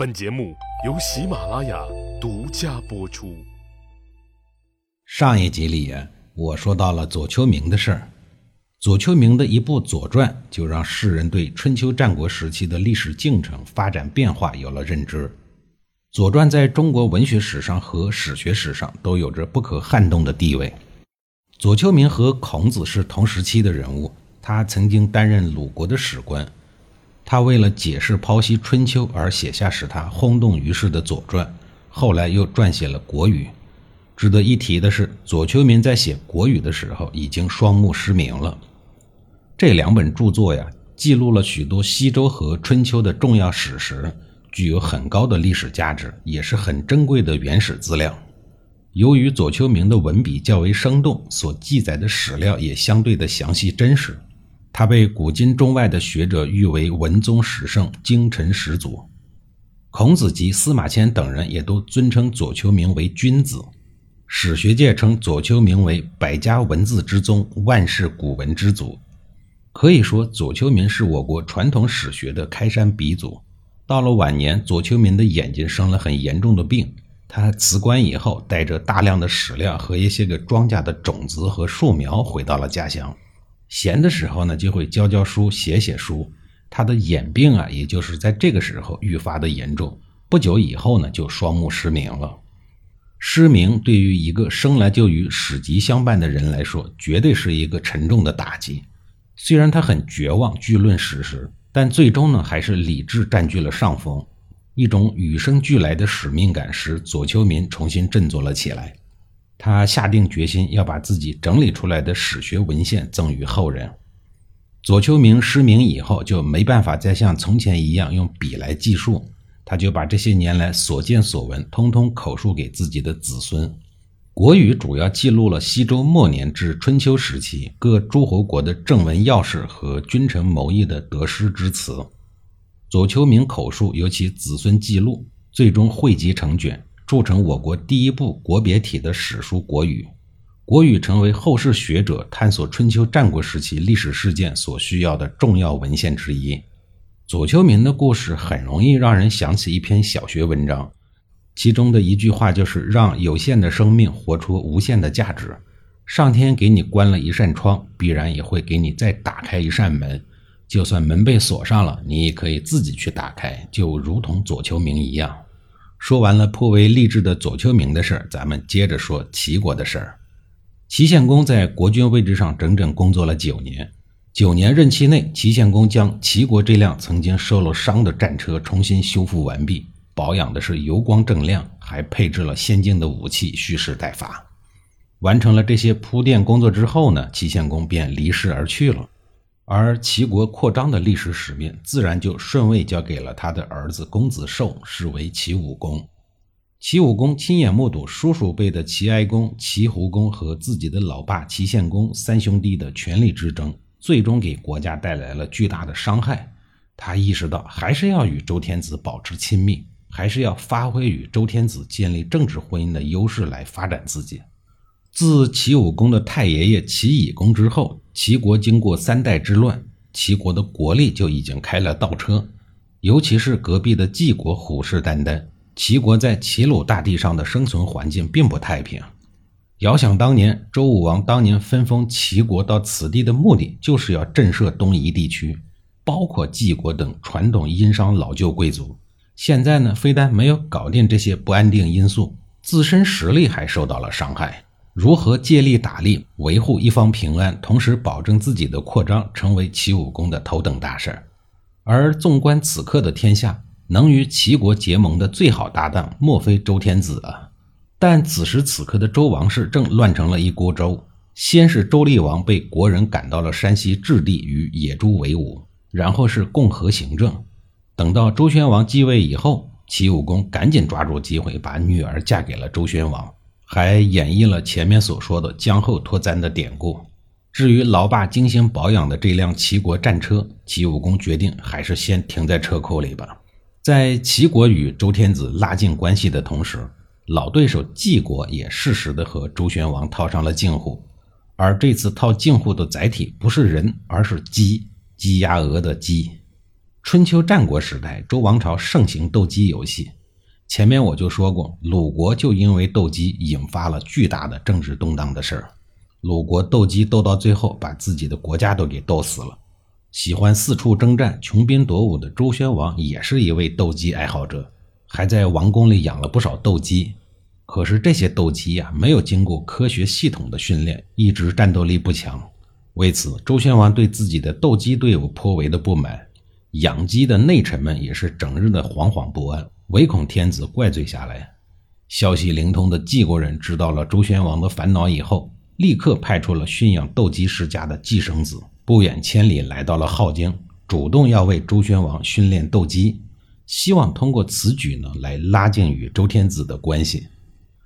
本节目由喜马拉雅独家播出。上一集里，我说到了左丘明的事儿。左丘明的一部《左传》，就让世人对春秋战国时期的历史进程、发展变化有了认知。《左传》在中国文学史上和史学史上都有着不可撼动的地位。左丘明和孔子是同时期的人物，他曾经担任鲁国的史官。他为了解释剖析春秋而写下使他轰动于世的《左传》，后来又撰写了《国语》。值得一提的是，左丘明在写《国语》的时候已经双目失明了。这两本著作呀，记录了许多西周和春秋的重要史实，具有很高的历史价值，也是很珍贵的原始资料。由于左丘明的文笔较为生动，所记载的史料也相对的详细真实。他被古今中外的学者誉为文宗史圣、精臣始祖。孔子及司马迁等人也都尊称左丘明为君子。史学界称左丘明为百家文字之宗、万世古文之祖。可以说，左丘明是我国传统史学的开山鼻祖。到了晚年，左丘明的眼睛生了很严重的病。他辞官以后，带着大量的史料和一些个庄稼的种子和树苗回到了家乡。闲的时候呢，就会教教书、写写书。他的眼病啊，也就是在这个时候愈发的严重。不久以后呢，就双目失明了。失明对于一个生来就与史籍相伴的人来说，绝对是一个沉重的打击。虽然他很绝望，据论史实，但最终呢，还是理智占据了上风。一种与生俱来的使命感使左丘明重新振作了起来。他下定决心要把自己整理出来的史学文献赠予后人。左丘明失明以后，就没办法再像从前一样用笔来记述，他就把这些年来所见所闻通通口述给自己的子孙。《国语》主要记录了西周末年至春秋时期各诸侯国的政文要事和君臣谋议的得失之词。左丘明口述，由其子孙记录，最终汇集成卷。铸成我国第一部国别体的史书《国语》，《国语》成为后世学者探索春秋战国时期历史事件所需要的重要文献之一。左丘明的故事很容易让人想起一篇小学文章，其中的一句话就是“让有限的生命活出无限的价值”。上天给你关了一扇窗，必然也会给你再打开一扇门。就算门被锁上了，你也可以自己去打开，就如同左丘明一样。说完了颇为励志的左丘明的事儿，咱们接着说齐国的事儿。齐献公在国君位置上整整工作了九年，九年任期内，齐献公将齐国这辆曾经受了伤的战车重新修复完毕，保养的是油光锃亮，还配置了先进的武器，蓄势待发。完成了这些铺垫工作之后呢，齐献公便离世而去了。而齐国扩张的历史使命，自然就顺位交给了他的儿子公子寿，是为齐武公。齐武公亲眼目睹叔叔辈的齐哀公、齐胡公和自己的老爸齐献公三兄弟的权力之争，最终给国家带来了巨大的伤害。他意识到，还是要与周天子保持亲密，还是要发挥与周天子建立政治婚姻的优势来发展自己。自齐武公的太爷爷齐懿公之后，齐国经过三代之乱，齐国的国力就已经开了倒车。尤其是隔壁的晋国虎视眈眈，齐国在齐鲁大地上的生存环境并不太平。遥想当年，周武王当年分封齐国到此地的目的，就是要震慑东夷地区，包括晋国等传统殷商老旧贵族。现在呢，非但没有搞定这些不安定因素，自身实力还受到了伤害。如何借力打力，维护一方平安，同时保证自己的扩张，成为齐武公的头等大事。而纵观此刻的天下，能与齐国结盟的最好搭档，莫非周天子啊？但此时此刻的周王室正乱成了一锅粥。先是周厉王被国人赶到了山西置地，与野猪为伍，然后是共和行政。等到周宣王继位以后，齐武公赶紧抓住机会，把女儿嫁给了周宣王。还演绎了前面所说的江后脱簪的典故。至于老爸精心保养的这辆齐国战车，齐武公决定还是先停在车库里吧。在齐国与周天子拉近关系的同时，老对手晋国也适时的和周宣王套上了近乎。而这次套近乎的载体不是人，而是鸡，鸡鸭鹅的鸡。春秋战国时代，周王朝盛行斗鸡游戏。前面我就说过，鲁国就因为斗鸡引发了巨大的政治动荡的事儿。鲁国斗鸡斗到最后，把自己的国家都给斗死了。喜欢四处征战、穷兵黩武的周宣王也是一位斗鸡爱好者，还在王宫里养了不少斗鸡。可是这些斗鸡呀，没有经过科学系统的训练，一直战斗力不强。为此，周宣王对自己的斗鸡队伍颇为的不满。养鸡的内臣们也是整日的惶惶不安，唯恐天子怪罪下来。消息灵通的晋国人知道了周宣王的烦恼以后，立刻派出了驯养斗鸡世家的季生子，不远千里来到了镐京，主动要为周宣王训练斗鸡，希望通过此举呢来拉近与周天子的关系。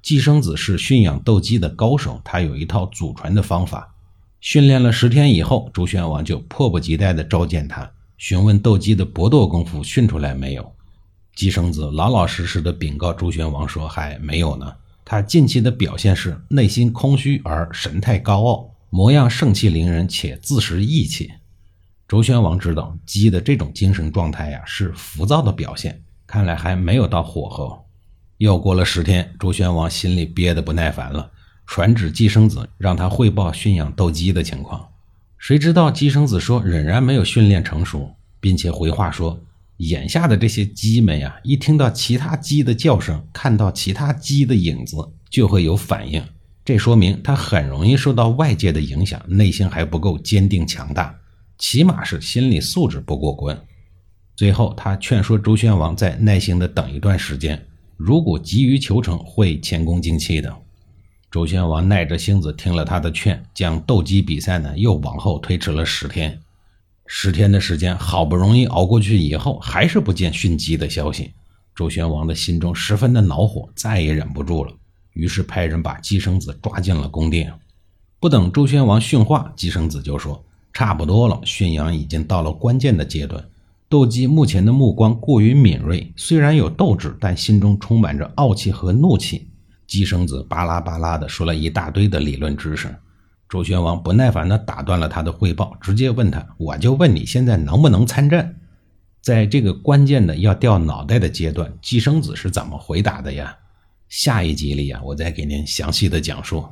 季生子是驯养斗鸡的高手，他有一套祖传的方法。训练了十天以后，周宣王就迫不及待地召见他。询问斗鸡的搏斗功夫训出来没有？姬生子老老实实的禀告周宣王说：“还没有呢。他近期的表现是内心空虚而神态高傲，模样盛气凌人且自恃义气。”周宣王知道鸡的这种精神状态呀是浮躁的表现，看来还没有到火候。又过了十天，周宣王心里憋得不耐烦了，传旨姬生子让他汇报驯养斗鸡的情况。谁知道姬生子说仍然没有训练成熟，并且回话说，眼下的这些鸡们呀，一听到其他鸡的叫声，看到其他鸡的影子，就会有反应。这说明它很容易受到外界的影响，内心还不够坚定强大，起码是心理素质不过关。最后，他劝说周宣王再耐心的等一段时间，如果急于求成，会前功尽弃的。周宣王耐着性子听了他的劝，将斗鸡比赛呢又往后推迟了十天。十天的时间好不容易熬过去以后，还是不见训鸡的消息。周宣王的心中十分的恼火，再也忍不住了，于是派人把姬生子抓进了宫殿。不等周宣王训话，姬生子就说：“差不多了，驯养已经到了关键的阶段。斗鸡目前的目光过于敏锐，虽然有斗志，但心中充满着傲气和怒气。”姬生子巴拉巴拉的说了一大堆的理论知识，周宣王不耐烦地打断了他的汇报，直接问他：“我就问你现在能不能参战？”在这个关键的要掉脑袋的阶段，姬生子是怎么回答的呀？下一集里啊，我再给您详细的讲述。